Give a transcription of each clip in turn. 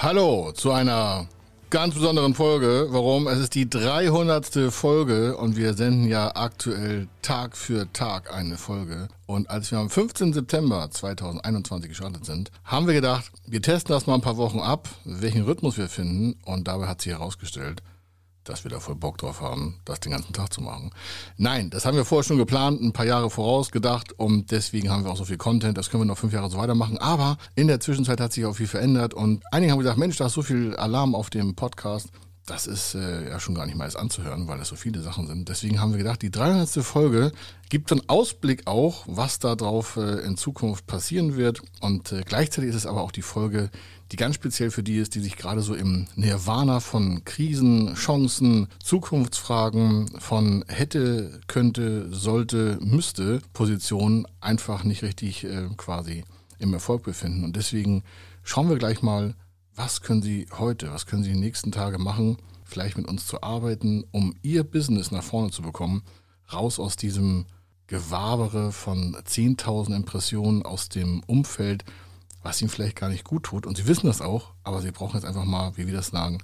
Hallo zu einer ganz besonderen Folge. Warum? Es ist die 300. Folge und wir senden ja aktuell Tag für Tag eine Folge. Und als wir am 15. September 2021 gestartet sind, haben wir gedacht, wir testen das mal ein paar Wochen ab, welchen Rhythmus wir finden. Und dabei hat sich herausgestellt, dass wir da voll Bock drauf haben, das den ganzen Tag zu machen. Nein, das haben wir vorher schon geplant, ein paar Jahre vorausgedacht und deswegen haben wir auch so viel Content, das können wir noch fünf Jahre so weitermachen. Aber in der Zwischenzeit hat sich auch viel verändert und einige haben gesagt, Mensch, da ist so viel Alarm auf dem Podcast. Das ist äh, ja schon gar nicht mal erst anzuhören, weil das so viele Sachen sind. Deswegen haben wir gedacht, die 300. Folge gibt einen Ausblick auch, was da drauf äh, in Zukunft passieren wird. Und äh, gleichzeitig ist es aber auch die Folge, die ganz speziell für die ist, die sich gerade so im Nirvana von Krisen, Chancen, Zukunftsfragen, von hätte, könnte, sollte, müsste Positionen einfach nicht richtig äh, quasi im Erfolg befinden. Und deswegen schauen wir gleich mal, was können Sie heute, was können Sie die nächsten Tage machen, vielleicht mit uns zu arbeiten, um Ihr Business nach vorne zu bekommen, raus aus diesem Gewabere von 10.000 Impressionen aus dem Umfeld, was ihnen vielleicht gar nicht gut tut. Und sie wissen das auch, aber sie brauchen jetzt einfach mal, wie wir das sagen,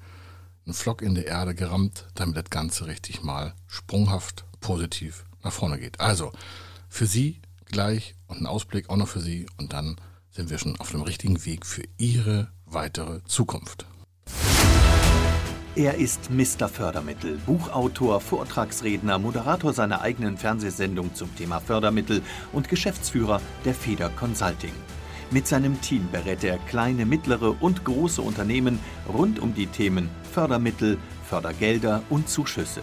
einen Flock in der Erde gerammt, damit das Ganze richtig mal sprunghaft positiv nach vorne geht. Also für Sie gleich und ein Ausblick auch noch für Sie und dann sind wir schon auf dem richtigen Weg für Ihre weitere Zukunft. Er ist Mr. Fördermittel, Buchautor, Vortragsredner, Moderator seiner eigenen Fernsehsendung zum Thema Fördermittel und Geschäftsführer der Feder Consulting. Mit seinem Team berät er kleine, mittlere und große Unternehmen rund um die Themen Fördermittel, Fördergelder und Zuschüsse.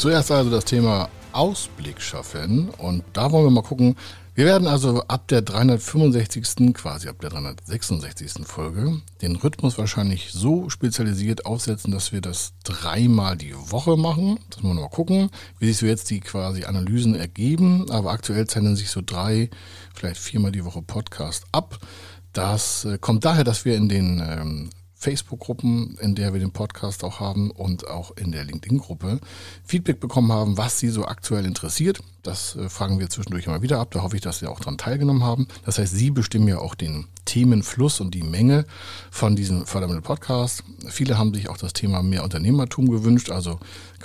Zuerst also das Thema Ausblick schaffen und da wollen wir mal gucken, wir werden also ab der 365. quasi ab der 366. Folge den Rhythmus wahrscheinlich so spezialisiert aufsetzen, dass wir das dreimal die Woche machen. Das müssen wir mal gucken, wie sich so jetzt die quasi Analysen ergeben. Aber aktuell zeichnen sich so drei, vielleicht viermal die Woche Podcast ab. Das äh, kommt daher, dass wir in den ähm, Facebook-Gruppen, in der wir den Podcast auch haben und auch in der LinkedIn-Gruppe Feedback bekommen haben, was Sie so aktuell interessiert. Das äh, fragen wir zwischendurch immer wieder ab. Da hoffe ich, dass Sie auch daran teilgenommen haben. Das heißt, Sie bestimmen ja auch den Themenfluss und die Menge von diesem Fördermittel-Podcast. Viele haben sich auch das Thema mehr Unternehmertum gewünscht, also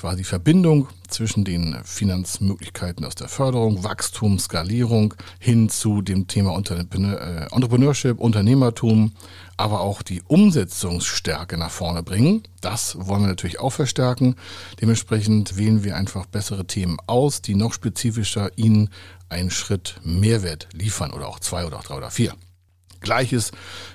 quasi Verbindung zwischen den Finanzmöglichkeiten aus der Förderung, Wachstum, Skalierung hin zu dem Thema äh, Entrepreneurship, Unternehmertum, aber auch die Umsetzungsstärke nach vorne bringen. Das wollen wir natürlich auch verstärken. Dementsprechend wählen wir einfach bessere Themen aus, die noch spezifischer Ihnen einen Schritt Mehrwert liefern oder auch zwei oder auch drei oder vier. Gleiches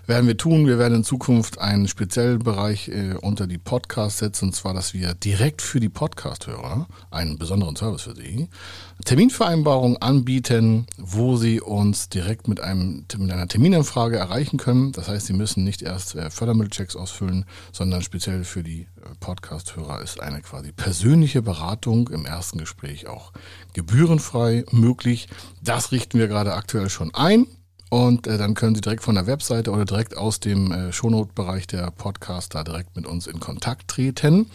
werden wir tun. Wir werden in Zukunft einen speziellen Bereich äh, unter die Podcasts setzen, und zwar, dass wir direkt für die Podcast-Hörer einen besonderen Service für Sie, Terminvereinbarung anbieten, wo Sie uns direkt mit, einem, mit einer Terminanfrage erreichen können. Das heißt, Sie müssen nicht erst äh, Fördermittelchecks ausfüllen, sondern speziell für die äh, Podcast-Hörer ist eine quasi persönliche Beratung im ersten Gespräch auch gebührenfrei möglich. Das richten wir gerade aktuell schon ein. Und äh, dann können Sie direkt von der Webseite oder direkt aus dem äh, Shownote-Bereich der Podcast da direkt mit uns in Kontakt treten.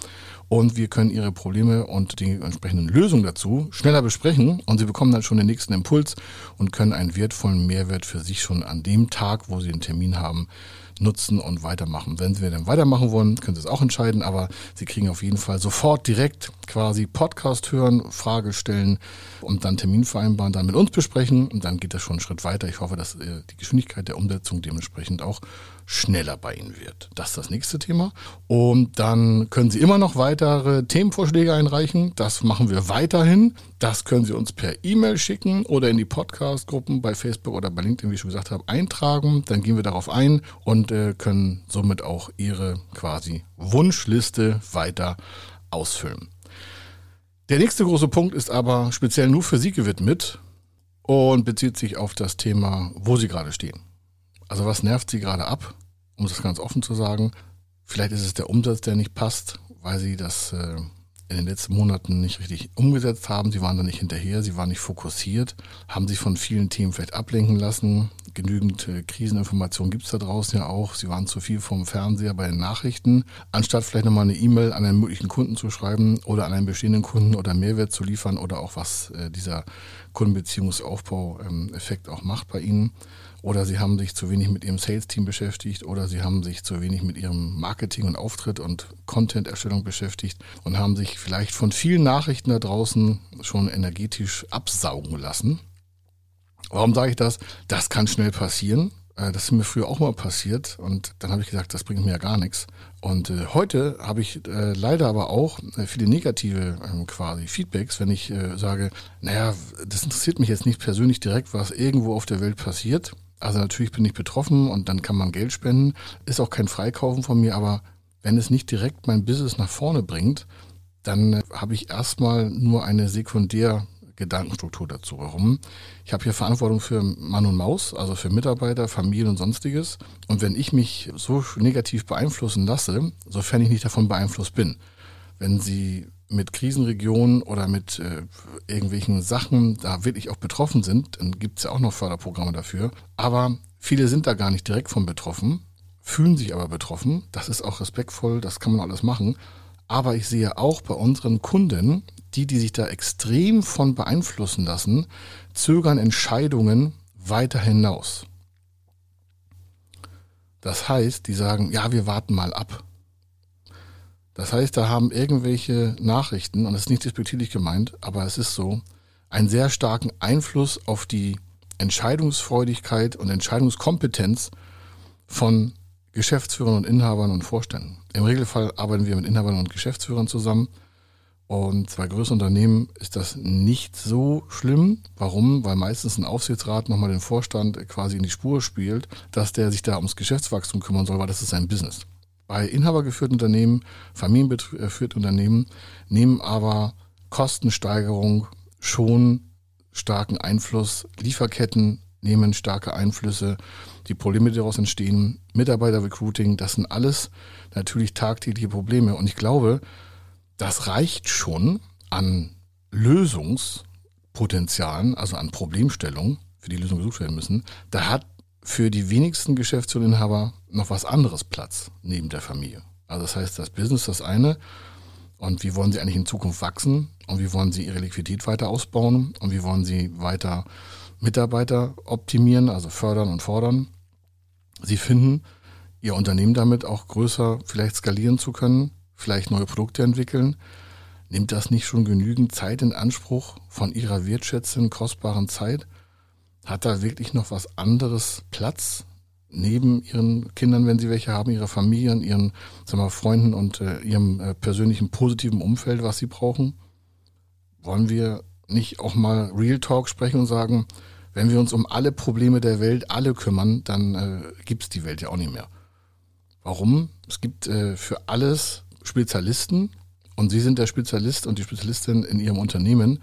Und wir können Ihre Probleme und die entsprechenden Lösungen dazu schneller besprechen. Und Sie bekommen dann schon den nächsten Impuls und können einen wertvollen Mehrwert für sich schon an dem Tag, wo Sie den Termin haben, nutzen und weitermachen. Wenn Sie dann weitermachen wollen, können Sie es auch entscheiden, aber Sie kriegen auf jeden Fall sofort direkt quasi Podcast hören, Frage stellen und dann Termin vereinbaren, dann mit uns besprechen und dann geht das schon einen Schritt weiter. Ich hoffe, dass äh, die Geschwindigkeit der Umsetzung dementsprechend auch schneller bei Ihnen wird. Das ist das nächste Thema. Und dann können Sie immer noch weitere Themenvorschläge einreichen. Das machen wir weiterhin. Das können Sie uns per E-Mail schicken oder in die Podcast-Gruppen bei Facebook oder bei LinkedIn, wie ich schon gesagt habe, eintragen. Dann gehen wir darauf ein und äh, können somit auch Ihre quasi Wunschliste weiter ausfüllen. Der nächste große Punkt ist aber speziell nur für Sie gewidmet und bezieht sich auf das Thema, wo Sie gerade stehen. Also was nervt Sie gerade ab, um das ganz offen zu sagen? Vielleicht ist es der Umsatz, der nicht passt, weil sie das äh, in den letzten Monaten nicht richtig umgesetzt haben. Sie waren da nicht hinterher, sie waren nicht fokussiert, haben sich von vielen Themen vielleicht ablenken lassen. Genügend äh, Kriseninformationen gibt's da draußen ja auch. Sie waren zu viel vom Fernseher bei den Nachrichten. Anstatt vielleicht nochmal eine E-Mail an einen möglichen Kunden zu schreiben oder an einen bestehenden Kunden oder Mehrwert zu liefern oder auch was äh, dieser Kundenbeziehungsaufbau-Effekt ähm, auch macht bei Ihnen, oder sie haben sich zu wenig mit ihrem Sales-Team beschäftigt oder sie haben sich zu wenig mit ihrem Marketing und Auftritt und Content-Erstellung beschäftigt und haben sich vielleicht von vielen Nachrichten da draußen schon energetisch absaugen lassen. Warum sage ich das? Das kann schnell passieren. Äh, das ist mir früher auch mal passiert und dann habe ich gesagt, das bringt mir ja gar nichts. Und äh, heute habe ich äh, leider aber auch äh, viele negative ähm, quasi Feedbacks, wenn ich äh, sage, naja, das interessiert mich jetzt nicht persönlich direkt, was irgendwo auf der Welt passiert. Also natürlich bin ich betroffen und dann kann man Geld spenden. Ist auch kein Freikaufen von mir, aber wenn es nicht direkt mein Business nach vorne bringt, dann habe ich erstmal nur eine Sekundärgedankenstruktur dazu. Warum? Ich habe hier Verantwortung für Mann und Maus, also für Mitarbeiter, Familien und sonstiges. Und wenn ich mich so negativ beeinflussen lasse, sofern ich nicht davon beeinflusst bin, wenn Sie mit Krisenregionen oder mit äh, irgendwelchen Sachen da wirklich auch betroffen sind, dann gibt es ja auch noch Förderprogramme dafür. Aber viele sind da gar nicht direkt von betroffen, fühlen sich aber betroffen. Das ist auch respektvoll, das kann man alles machen. Aber ich sehe auch bei unseren Kunden, die, die sich da extrem von beeinflussen lassen, zögern Entscheidungen weiter hinaus. Das heißt, die sagen, ja, wir warten mal ab. Das heißt, da haben irgendwelche Nachrichten, und das ist nicht despektierlich gemeint, aber es ist so, einen sehr starken Einfluss auf die Entscheidungsfreudigkeit und Entscheidungskompetenz von Geschäftsführern und Inhabern und Vorständen. Im Regelfall arbeiten wir mit Inhabern und Geschäftsführern zusammen. Und bei größeren Unternehmen ist das nicht so schlimm. Warum? Weil meistens ein Aufsichtsrat nochmal den Vorstand quasi in die Spur spielt, dass der sich da ums Geschäftswachstum kümmern soll, weil das ist sein Business. Bei inhabergeführten Unternehmen, familiengeführten Unternehmen nehmen aber Kostensteigerung schon starken Einfluss. Lieferketten nehmen starke Einflüsse. Die Probleme, die daraus entstehen, Mitarbeiterrecruiting, das sind alles natürlich tagtägliche Probleme. Und ich glaube, das reicht schon an Lösungspotenzialen, also an Problemstellungen, für die Lösungen gesucht werden müssen. Da hat für die wenigsten Geschäftsführerinhaber noch was anderes Platz neben der Familie. Also das heißt, das Business das eine und wie wollen sie eigentlich in Zukunft wachsen und wie wollen sie ihre Liquidität weiter ausbauen und wie wollen sie weiter Mitarbeiter optimieren, also fördern und fordern. Sie finden, ihr Unternehmen damit auch größer vielleicht skalieren zu können, vielleicht neue Produkte entwickeln. Nimmt das nicht schon genügend Zeit in Anspruch von ihrer wertschätzenden, kostbaren Zeit? Hat da wirklich noch was anderes Platz neben ihren Kindern, wenn sie welche haben, ihrer Familien, ihren sagen wir, Freunden und äh, ihrem äh, persönlichen positiven Umfeld, was sie brauchen? Wollen wir nicht auch mal Real Talk sprechen und sagen, wenn wir uns um alle Probleme der Welt alle kümmern, dann äh, gibt es die Welt ja auch nicht mehr. Warum? Es gibt äh, für alles Spezialisten und Sie sind der Spezialist und die Spezialistin in Ihrem Unternehmen,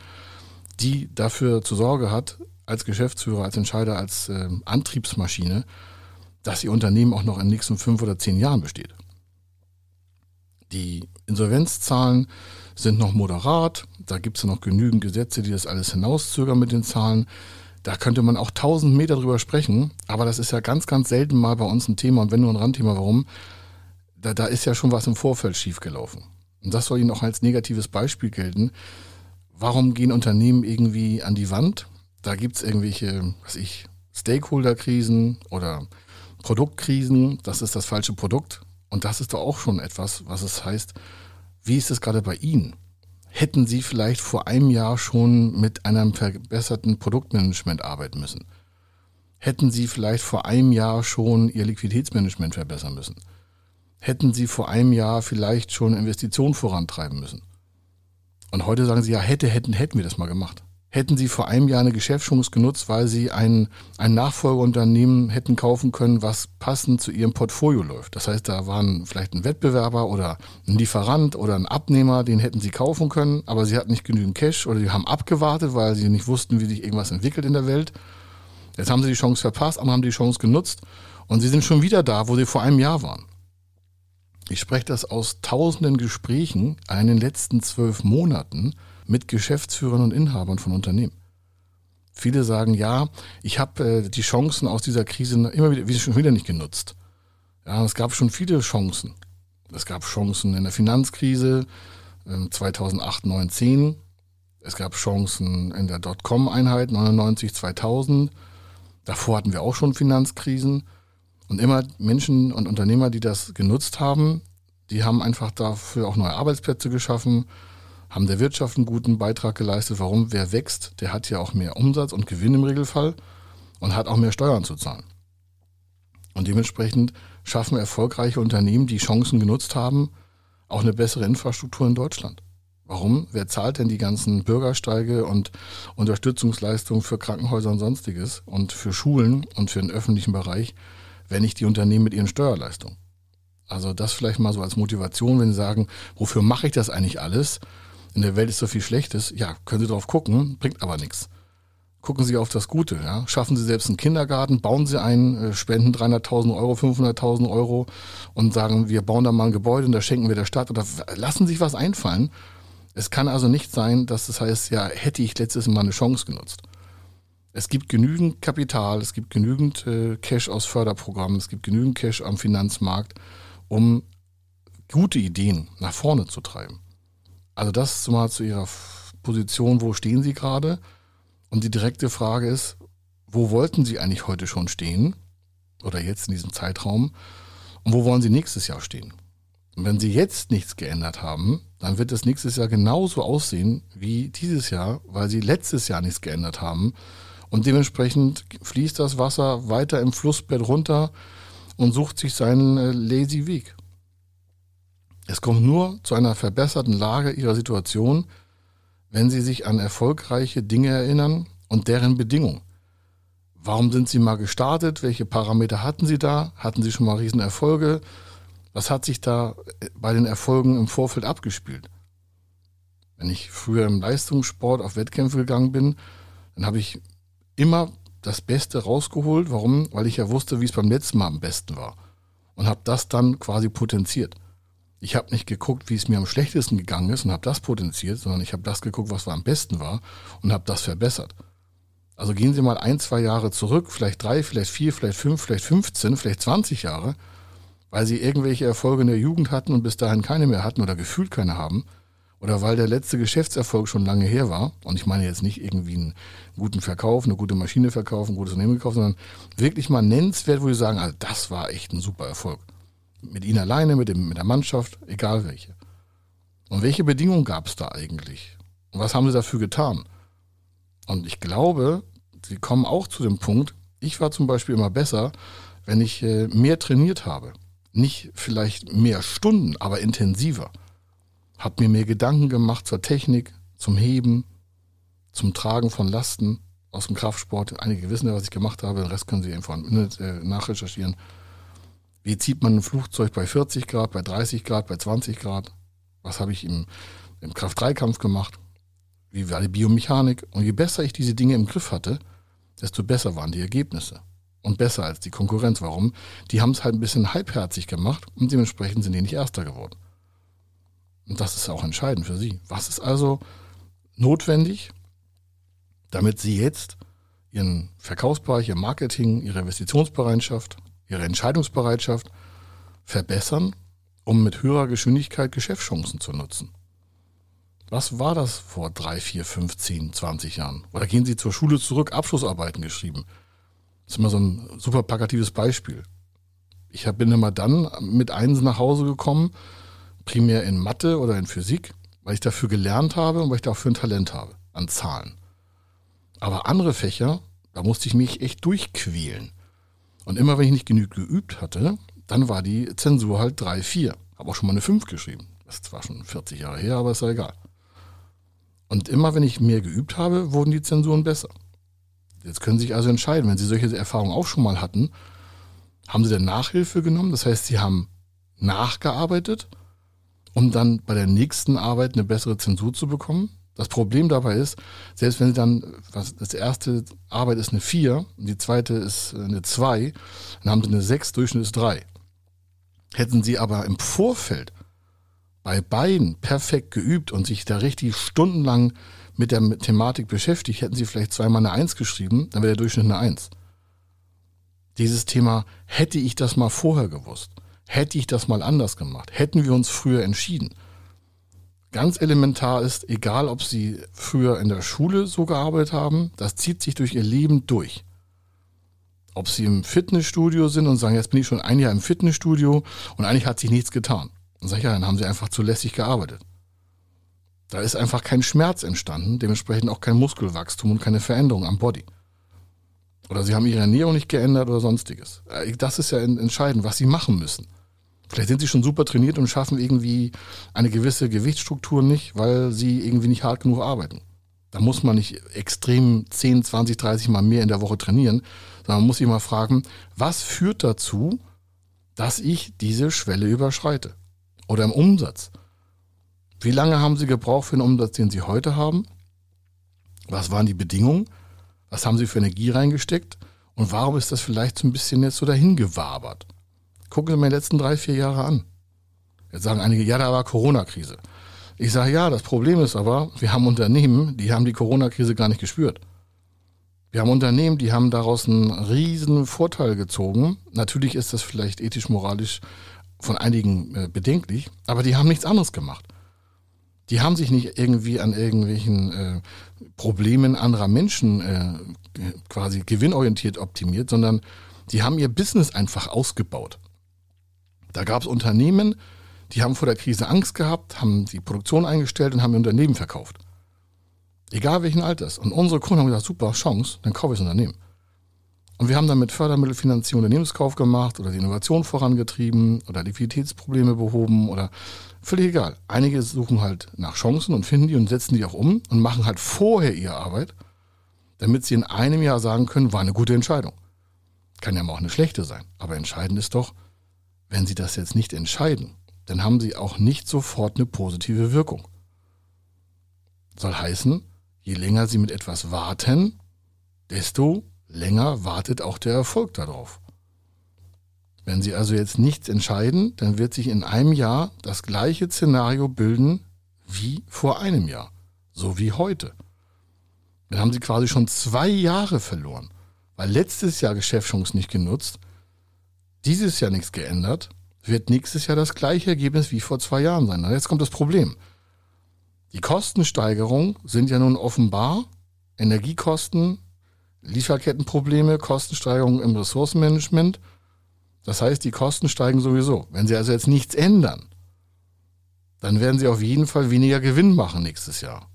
die dafür zur Sorge hat, als Geschäftsführer, als Entscheider, als äh, Antriebsmaschine, dass Ihr Unternehmen auch noch in den nächsten fünf oder zehn Jahren besteht. Die Insolvenzzahlen sind noch moderat, da gibt es ja noch genügend Gesetze, die das alles hinauszögern mit den Zahlen. Da könnte man auch tausend Meter drüber sprechen, aber das ist ja ganz, ganz selten mal bei uns ein Thema und wenn nur ein Randthema, warum? Da, da ist ja schon was im Vorfeld schiefgelaufen. Und das soll Ihnen auch als negatives Beispiel gelten. Warum gehen Unternehmen irgendwie an die Wand? Da gibt es irgendwelche, was ich, Stakeholder-Krisen oder Produktkrisen. Das ist das falsche Produkt. Und das ist doch auch schon etwas, was es heißt, wie ist es gerade bei Ihnen? Hätten Sie vielleicht vor einem Jahr schon mit einem verbesserten Produktmanagement arbeiten müssen? Hätten Sie vielleicht vor einem Jahr schon Ihr Liquiditätsmanagement verbessern müssen? Hätten Sie vor einem Jahr vielleicht schon Investitionen vorantreiben müssen? Und heute sagen Sie, ja, hätte, hätten, hätten wir das mal gemacht hätten sie vor einem Jahr eine Geschäftschance genutzt, weil sie ein, ein Nachfolgeunternehmen hätten kaufen können, was passend zu ihrem Portfolio läuft. Das heißt, da waren vielleicht ein Wettbewerber oder ein Lieferant oder ein Abnehmer, den hätten sie kaufen können, aber sie hatten nicht genügend Cash oder sie haben abgewartet, weil sie nicht wussten, wie sich irgendwas entwickelt in der Welt. Jetzt haben sie die Chance verpasst, aber haben die Chance genutzt und sie sind schon wieder da, wo sie vor einem Jahr waren. Ich spreche das aus tausenden Gesprächen in den letzten zwölf Monaten mit Geschäftsführern und Inhabern von Unternehmen. Viele sagen, ja, ich habe äh, die Chancen aus dieser Krise immer wieder, wie schon wieder nicht genutzt. Ja, es gab schon viele Chancen. Es gab Chancen in der Finanzkrise äh, 2008, 9, 10. Es gab Chancen in der Dotcom-Einheit 99, 2000. Davor hatten wir auch schon Finanzkrisen. Und immer Menschen und Unternehmer, die das genutzt haben, die haben einfach dafür auch neue Arbeitsplätze geschaffen, haben der Wirtschaft einen guten Beitrag geleistet. Warum? Wer wächst, der hat ja auch mehr Umsatz und Gewinn im Regelfall und hat auch mehr Steuern zu zahlen. Und dementsprechend schaffen erfolgreiche Unternehmen, die Chancen genutzt haben, auch eine bessere Infrastruktur in Deutschland. Warum? Wer zahlt denn die ganzen Bürgersteige und Unterstützungsleistungen für Krankenhäuser und sonstiges und für Schulen und für den öffentlichen Bereich, wenn nicht die Unternehmen mit ihren Steuerleistungen? Also das vielleicht mal so als Motivation, wenn Sie sagen, wofür mache ich das eigentlich alles? In der Welt ist so viel Schlechtes. Ja, können Sie drauf gucken, bringt aber nichts. Gucken Sie auf das Gute. Ja? Schaffen Sie selbst einen Kindergarten, bauen Sie einen, äh, spenden 300.000 Euro, 500.000 Euro und sagen, wir bauen da mal ein Gebäude und da schenken wir der Stadt oder lassen sich was einfallen. Es kann also nicht sein, dass das heißt, ja, hätte ich letztes Mal eine Chance genutzt. Es gibt genügend Kapital, es gibt genügend äh, Cash aus Förderprogrammen, es gibt genügend Cash am Finanzmarkt, um gute Ideen nach vorne zu treiben. Also das mal zu Ihrer Position, wo stehen Sie gerade? Und die direkte Frage ist, wo wollten Sie eigentlich heute schon stehen? Oder jetzt in diesem Zeitraum? Und wo wollen Sie nächstes Jahr stehen? Und wenn Sie jetzt nichts geändert haben, dann wird es nächstes Jahr genauso aussehen wie dieses Jahr, weil Sie letztes Jahr nichts geändert haben. Und dementsprechend fließt das Wasser weiter im Flussbett runter und sucht sich seinen äh, lazy Weg. Es kommt nur zu einer verbesserten Lage ihrer Situation, wenn sie sich an erfolgreiche Dinge erinnern und deren Bedingungen. Warum sind sie mal gestartet? Welche Parameter hatten sie da? Hatten sie schon mal Riesenerfolge? Was hat sich da äh, bei den Erfolgen im Vorfeld abgespielt? Wenn ich früher im Leistungssport auf Wettkämpfe gegangen bin, dann habe ich immer das Beste rausgeholt. Warum? Weil ich ja wusste, wie es beim letzten Mal am besten war. Und habe das dann quasi potenziert. Ich habe nicht geguckt, wie es mir am schlechtesten gegangen ist und habe das potenziert, sondern ich habe das geguckt, was am besten war und habe das verbessert. Also gehen Sie mal ein, zwei Jahre zurück, vielleicht drei, vielleicht vier, vielleicht fünf, vielleicht 15, vielleicht 20 Jahre, weil Sie irgendwelche Erfolge in der Jugend hatten und bis dahin keine mehr hatten oder gefühlt keine haben oder weil der letzte Geschäftserfolg schon lange her war, und ich meine jetzt nicht irgendwie einen guten Verkauf, eine gute Maschine verkaufen, ein gutes Unternehmen gekauft, sondern wirklich mal nennenswert, wo Sie sagen, also das war echt ein super Erfolg. Mit Ihnen alleine, mit, dem, mit der Mannschaft, egal welche. Und welche Bedingungen gab es da eigentlich? Und was haben Sie dafür getan? Und ich glaube, Sie kommen auch zu dem Punkt, ich war zum Beispiel immer besser, wenn ich äh, mehr trainiert habe. Nicht vielleicht mehr Stunden, aber intensiver habe mir mehr Gedanken gemacht zur Technik, zum Heben, zum Tragen von Lasten aus dem Kraftsport. Einige wissen ja, was ich gemacht habe, den Rest können Sie einfach im Internet nachrecherchieren. Wie zieht man ein Flugzeug bei 40 Grad, bei 30 Grad, bei 20 Grad? Was habe ich im, im Kraft-3-Kampf gemacht? Wie war die Biomechanik? Und je besser ich diese Dinge im Griff hatte, desto besser waren die Ergebnisse. Und besser als die Konkurrenz. Warum? Die haben es halt ein bisschen halbherzig gemacht und dementsprechend sind die nicht Erster geworden. Und das ist auch entscheidend für Sie. Was ist also notwendig, damit Sie jetzt Ihren Verkaufsbereich, Ihr Marketing, Ihre Investitionsbereitschaft, Ihre Entscheidungsbereitschaft verbessern, um mit höherer Geschwindigkeit Geschäftschancen zu nutzen? Was war das vor drei, vier, fünf, zehn, zwanzig Jahren? Oder gehen Sie zur Schule zurück, Abschlussarbeiten geschrieben? Das ist immer so ein super plakatives Beispiel. Ich bin immer dann mit Einsen nach Hause gekommen, primär in Mathe oder in Physik, weil ich dafür gelernt habe und weil ich dafür ein Talent habe an Zahlen. Aber andere Fächer, da musste ich mich echt durchquälen. Und immer wenn ich nicht genügend geübt hatte, dann war die Zensur halt 3, 4. Habe auch schon mal eine 5 geschrieben. Das ist zwar schon 40 Jahre her, aber ist ja egal. Und immer wenn ich mehr geübt habe, wurden die Zensuren besser. Jetzt können Sie sich also entscheiden, wenn Sie solche Erfahrungen auch schon mal hatten, haben Sie denn Nachhilfe genommen? Das heißt, Sie haben nachgearbeitet um dann bei der nächsten Arbeit eine bessere Zensur zu bekommen. Das Problem dabei ist, selbst wenn Sie dann, was, das erste Arbeit ist eine 4 und die zweite ist eine 2, dann haben Sie eine 6, Durchschnitt ist 3. Hätten sie aber im Vorfeld bei beiden perfekt geübt und sich da richtig stundenlang mit der Thematik beschäftigt, hätten sie vielleicht zweimal eine Eins geschrieben, dann wäre der Durchschnitt eine Eins. Dieses Thema, hätte ich das mal vorher gewusst, hätte ich das mal anders gemacht, hätten wir uns früher entschieden. Ganz elementar ist, egal ob sie früher in der Schule so gearbeitet haben, das zieht sich durch ihr Leben durch. Ob sie im Fitnessstudio sind und sagen, jetzt bin ich schon ein Jahr im Fitnessstudio und eigentlich hat sich nichts getan. Dann sage ich, ja, dann haben sie einfach zu lässig gearbeitet. Da ist einfach kein Schmerz entstanden, dementsprechend auch kein Muskelwachstum und keine Veränderung am Body. Oder sie haben ihre Ernährung nicht geändert oder sonstiges. Äh, das ist ja entscheidend, was sie machen müssen. Vielleicht sind sie schon super trainiert und schaffen irgendwie eine gewisse Gewichtsstruktur nicht, weil sie irgendwie nicht hart genug arbeiten. Da muss man nicht extrem 10, 20, 30 Mal mehr in der Woche trainieren, sondern man muss sich mal fragen, was führt dazu, dass ich diese Schwelle überschreite? Oder im Umsatz. Wie lange haben Sie gebraucht für den Umsatz, den Sie heute haben? Was waren die Bedingungen? Was haben Sie für Energie reingesteckt? Und warum ist das vielleicht so ein bisschen jetzt so dahin gewabert? Gucken Sie mir die letzten drei, vier Jahre an. Jetzt sagen einige, ja, da war Corona-Krise. Ich sage, ja, das Problem ist aber, wir haben Unternehmen, die haben die Corona-Krise gar nicht gespürt. Wir haben Unternehmen, die haben daraus einen riesen Vorteil gezogen. Natürlich ist das vielleicht ethisch, moralisch von einigen äh, bedenklich, aber die haben nichts anderes gemacht. Die haben sich nicht irgendwie an irgendwelchen äh, Problemen anderer Menschen äh, quasi gewinnorientiert optimiert, sondern die haben ihr Business einfach ausgebaut. Da gab es Unternehmen, die haben vor der Krise Angst gehabt, haben die Produktion eingestellt und haben ihr Unternehmen verkauft. Egal welchen Alters. Und unsere Kunden haben gesagt, super Chance, dann kaufe ich das Unternehmen. Und wir haben dann mit Fördermittelfinanzierung Unternehmenskauf gemacht oder die Innovation vorangetrieben oder Liquiditätsprobleme behoben oder Völlig egal. Einige suchen halt nach Chancen und finden die und setzen die auch um und machen halt vorher ihre Arbeit, damit sie in einem Jahr sagen können, war eine gute Entscheidung. Kann ja mal auch eine schlechte sein. Aber entscheidend ist doch, wenn sie das jetzt nicht entscheiden, dann haben sie auch nicht sofort eine positive Wirkung. Soll heißen, je länger sie mit etwas warten, desto länger wartet auch der Erfolg darauf. Wenn Sie also jetzt nichts entscheiden, dann wird sich in einem Jahr das gleiche Szenario bilden wie vor einem Jahr, so wie heute. Dann haben Sie quasi schon zwei Jahre verloren, weil letztes Jahr Geschäftschancen nicht genutzt, dieses Jahr nichts geändert, wird nächstes Jahr das gleiche Ergebnis wie vor zwei Jahren sein. Und jetzt kommt das Problem. Die Kostensteigerungen sind ja nun offenbar Energiekosten, Lieferkettenprobleme, Kostensteigerungen im Ressourcenmanagement – das heißt, die Kosten steigen sowieso. Wenn Sie also jetzt nichts ändern, dann werden Sie auf jeden Fall weniger Gewinn machen nächstes Jahr.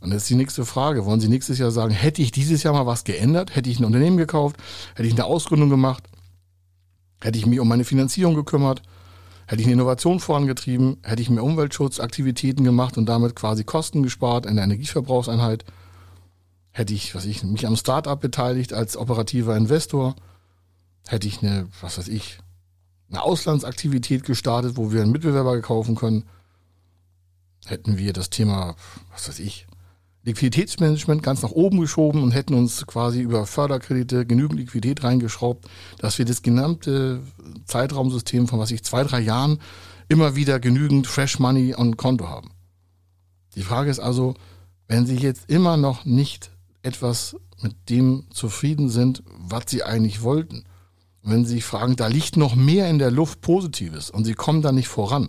Und jetzt die nächste Frage. Wollen Sie nächstes Jahr sagen, hätte ich dieses Jahr mal was geändert? Hätte ich ein Unternehmen gekauft? Hätte ich eine Ausgründung gemacht? Hätte ich mich um meine Finanzierung gekümmert? Hätte ich eine Innovation vorangetrieben? Hätte ich mehr Umweltschutzaktivitäten gemacht und damit quasi Kosten gespart in der Energieverbrauchseinheit? Hätte ich, was ich, mich am Startup beteiligt als operativer Investor? hätte ich eine, was weiß ich, eine Auslandsaktivität gestartet, wo wir einen Mitbewerber kaufen können, hätten wir das Thema, was weiß ich, Liquiditätsmanagement ganz nach oben geschoben und hätten uns quasi über Förderkredite genügend Liquidität reingeschraubt, dass wir das gesamte Zeitraumsystem von was ich zwei, drei Jahren immer wieder genügend Fresh Money on Konto haben. Die Frage ist also, wenn Sie jetzt immer noch nicht etwas mit dem zufrieden sind, was Sie eigentlich wollten, wenn Sie sich fragen, da liegt noch mehr in der Luft Positives und Sie kommen da nicht voran,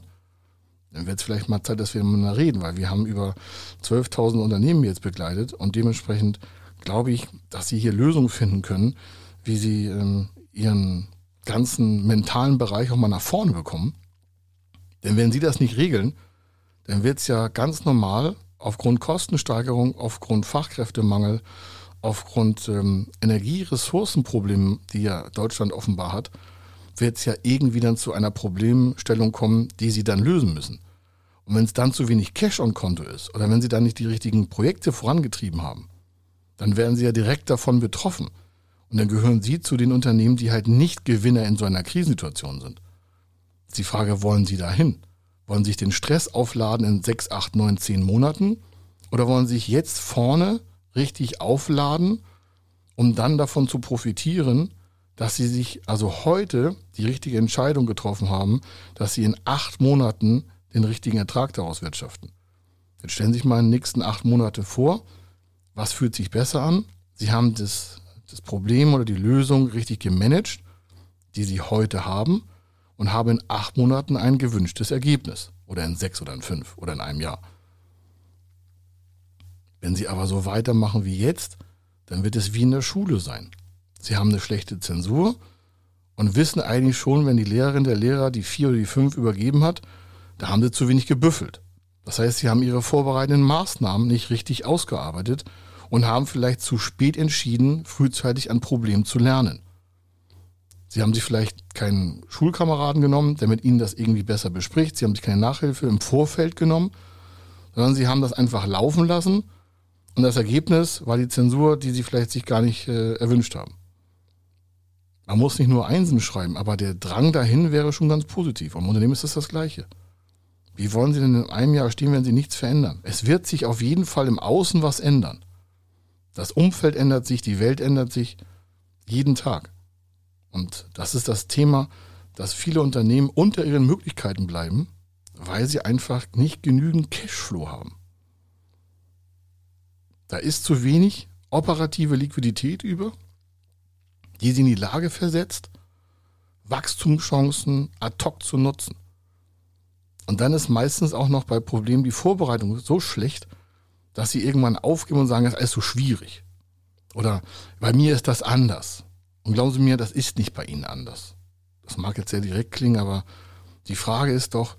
dann wird es vielleicht mal Zeit, dass wir miteinander reden, weil wir haben über 12.000 Unternehmen jetzt begleitet und dementsprechend glaube ich, dass Sie hier Lösungen finden können, wie Sie ähm, Ihren ganzen mentalen Bereich auch mal nach vorne bekommen. Denn wenn Sie das nicht regeln, dann wird es ja ganz normal aufgrund Kostensteigerung, aufgrund Fachkräftemangel, aufgrund ähm, Energieressourcenproblemen, die ja Deutschland offenbar hat, wird es ja irgendwie dann zu einer Problemstellung kommen, die sie dann lösen müssen. Und wenn es dann zu wenig Cash on Konto ist oder wenn sie dann nicht die richtigen Projekte vorangetrieben haben, dann werden sie ja direkt davon betroffen. Und dann gehören sie zu den Unternehmen, die halt nicht Gewinner in so einer Krisensituation sind. Die Frage, wollen sie dahin? Wollen sie sich den Stress aufladen in sechs, acht, neun, zehn Monaten? Oder wollen sie sich jetzt vorne richtig aufladen, um dann davon zu profitieren, dass sie sich also heute die richtige Entscheidung getroffen haben, dass sie in acht Monaten den richtigen Ertrag daraus wirtschaften. Jetzt stellen Sie sich mal in den nächsten acht Monate vor, was fühlt sich besser an? Sie haben das, das Problem oder die Lösung richtig gemanagt, die Sie heute haben und haben in acht Monaten ein gewünschtes Ergebnis oder in sechs oder in fünf oder in einem Jahr. Wenn Sie aber so weitermachen wie jetzt, dann wird es wie in der Schule sein. Sie haben eine schlechte Zensur und wissen eigentlich schon, wenn die Lehrerin der Lehrer die vier oder die fünf übergeben hat, da haben sie zu wenig gebüffelt. Das heißt, sie haben ihre vorbereitenden Maßnahmen nicht richtig ausgearbeitet und haben vielleicht zu spät entschieden, frühzeitig an Problemen zu lernen. Sie haben sich vielleicht keinen Schulkameraden genommen, der mit ihnen das irgendwie besser bespricht. Sie haben sich keine Nachhilfe im Vorfeld genommen, sondern sie haben das einfach laufen lassen und das Ergebnis war die Zensur, die sie vielleicht sich gar nicht äh, erwünscht haben. Man muss nicht nur Einsen schreiben, aber der Drang dahin wäre schon ganz positiv. Am Unternehmen ist das das Gleiche. Wie wollen Sie denn in einem Jahr stehen, wenn Sie nichts verändern? Es wird sich auf jeden Fall im Außen was ändern. Das Umfeld ändert sich, die Welt ändert sich jeden Tag. Und das ist das Thema, dass viele Unternehmen unter ihren Möglichkeiten bleiben, weil sie einfach nicht genügend Cashflow haben. Da ist zu wenig operative Liquidität über, die sie in die Lage versetzt, Wachstumschancen ad hoc zu nutzen. Und dann ist meistens auch noch bei Problemen die Vorbereitung so schlecht, dass sie irgendwann aufgeben und sagen, das ist alles so schwierig. Oder bei mir ist das anders. Und glauben Sie mir, das ist nicht bei Ihnen anders. Das mag jetzt sehr direkt klingen, aber die Frage ist doch,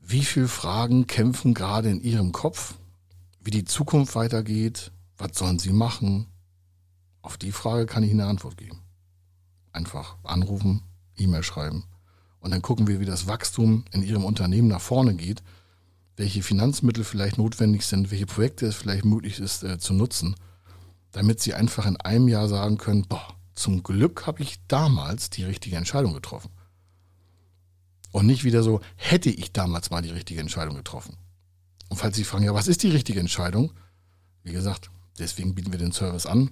wie viele Fragen kämpfen gerade in Ihrem Kopf, wie die Zukunft weitergeht, was sollen Sie machen? Auf die Frage kann ich Ihnen eine Antwort geben. Einfach anrufen, E-Mail schreiben und dann gucken wir, wie das Wachstum in Ihrem Unternehmen nach vorne geht, welche Finanzmittel vielleicht notwendig sind, welche Projekte es vielleicht möglich ist äh, zu nutzen, damit Sie einfach in einem Jahr sagen können, boah, zum Glück habe ich damals die richtige Entscheidung getroffen. Und nicht wieder so, hätte ich damals mal die richtige Entscheidung getroffen. Und falls Sie fragen, ja, was ist die richtige Entscheidung? Wie gesagt, deswegen bieten wir den Service an.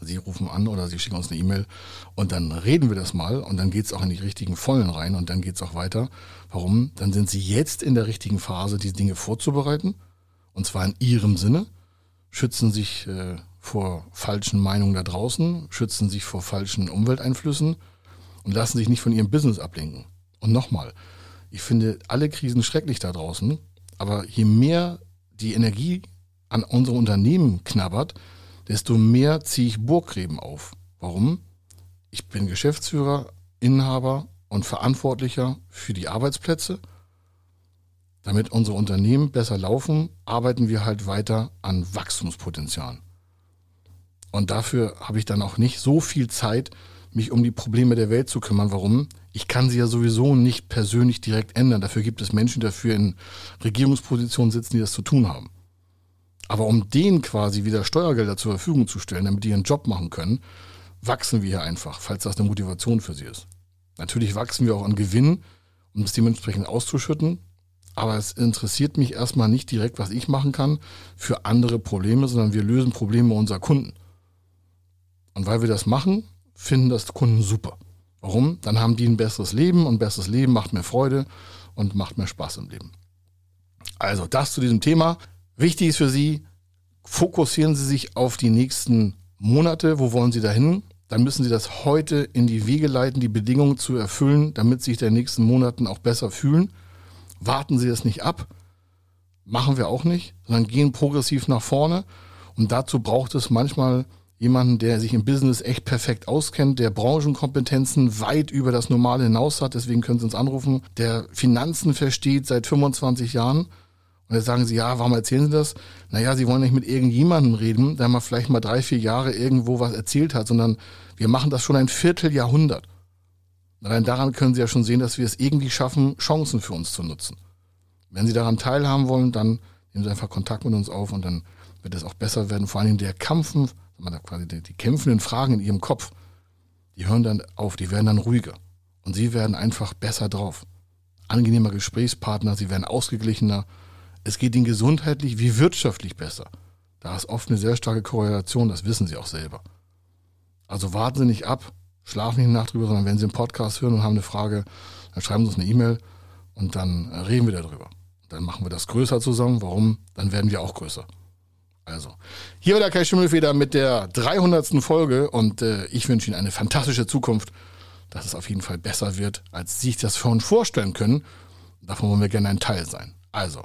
Sie rufen an oder Sie schicken uns eine E-Mail und dann reden wir das mal und dann geht es auch in die richtigen Vollen rein und dann geht es auch weiter. Warum? Dann sind Sie jetzt in der richtigen Phase, die Dinge vorzubereiten und zwar in Ihrem Sinne, schützen sich äh, vor falschen Meinungen da draußen, schützen sich vor falschen Umwelteinflüssen und lassen sich nicht von Ihrem Business ablenken. Und nochmal, ich finde alle Krisen schrecklich da draußen, aber je mehr die Energie an unsere Unternehmen knabbert, desto mehr ziehe ich Burggräben auf. Warum? Ich bin Geschäftsführer, Inhaber und Verantwortlicher für die Arbeitsplätze. Damit unsere Unternehmen besser laufen, arbeiten wir halt weiter an Wachstumspotenzialen. Und dafür habe ich dann auch nicht so viel Zeit, mich um die Probleme der Welt zu kümmern. Warum? Ich kann sie ja sowieso nicht persönlich direkt ändern. Dafür gibt es Menschen, die dafür in Regierungspositionen sitzen, die das zu tun haben. Aber um denen quasi wieder Steuergelder zur Verfügung zu stellen, damit die ihren Job machen können, wachsen wir hier einfach, falls das eine Motivation für sie ist. Natürlich wachsen wir auch an Gewinn, um es dementsprechend auszuschütten. Aber es interessiert mich erstmal nicht direkt, was ich machen kann für andere Probleme, sondern wir lösen Probleme unserer Kunden. Und weil wir das machen, finden das Kunden super. Warum? Dann haben die ein besseres Leben und besseres Leben macht mehr Freude und macht mehr Spaß im Leben. Also das zu diesem Thema. Wichtig ist für Sie, fokussieren Sie sich auf die nächsten Monate. Wo wollen Sie dahin? Dann müssen Sie das heute in die Wege leiten, die Bedingungen zu erfüllen, damit Sie sich den nächsten Monaten auch besser fühlen. Warten Sie das nicht ab. Machen wir auch nicht, sondern gehen progressiv nach vorne. Und dazu braucht es manchmal jemanden, der sich im Business echt perfekt auskennt, der Branchenkompetenzen weit über das Normale hinaus hat. Deswegen können Sie uns anrufen, der Finanzen versteht seit 25 Jahren und jetzt sagen sie, ja, warum erzählen sie das? Naja, sie wollen nicht mit irgendjemandem reden, der mal vielleicht mal drei, vier Jahre irgendwo was erzählt hat, sondern wir machen das schon ein Vierteljahrhundert. Allein daran können Sie ja schon sehen, dass wir es irgendwie schaffen, Chancen für uns zu nutzen. Wenn Sie daran teilhaben wollen, dann nehmen Sie einfach Kontakt mit uns auf und dann wird es auch besser werden. Vor allem der Kampfen, quasi die, die kämpfenden Fragen in Ihrem Kopf, die hören dann auf, die werden dann ruhiger. Und Sie werden einfach besser drauf. Angenehmer Gesprächspartner, Sie werden ausgeglichener es geht ihnen gesundheitlich wie wirtschaftlich besser. Da ist oft eine sehr starke Korrelation, das wissen sie auch selber. Also warten Sie nicht ab, schlafen nicht Nacht drüber, sondern wenn Sie einen Podcast hören und haben eine Frage, dann schreiben Sie uns eine E-Mail und dann reden wir darüber. Dann machen wir das größer zusammen. Warum? Dann werden wir auch größer. Also, hier war der Kai Schimmelfeder mit der 300. Folge und äh, ich wünsche Ihnen eine fantastische Zukunft, dass es auf jeden Fall besser wird, als Sie sich das schon vorstellen können. Davon wollen wir gerne ein Teil sein. Also,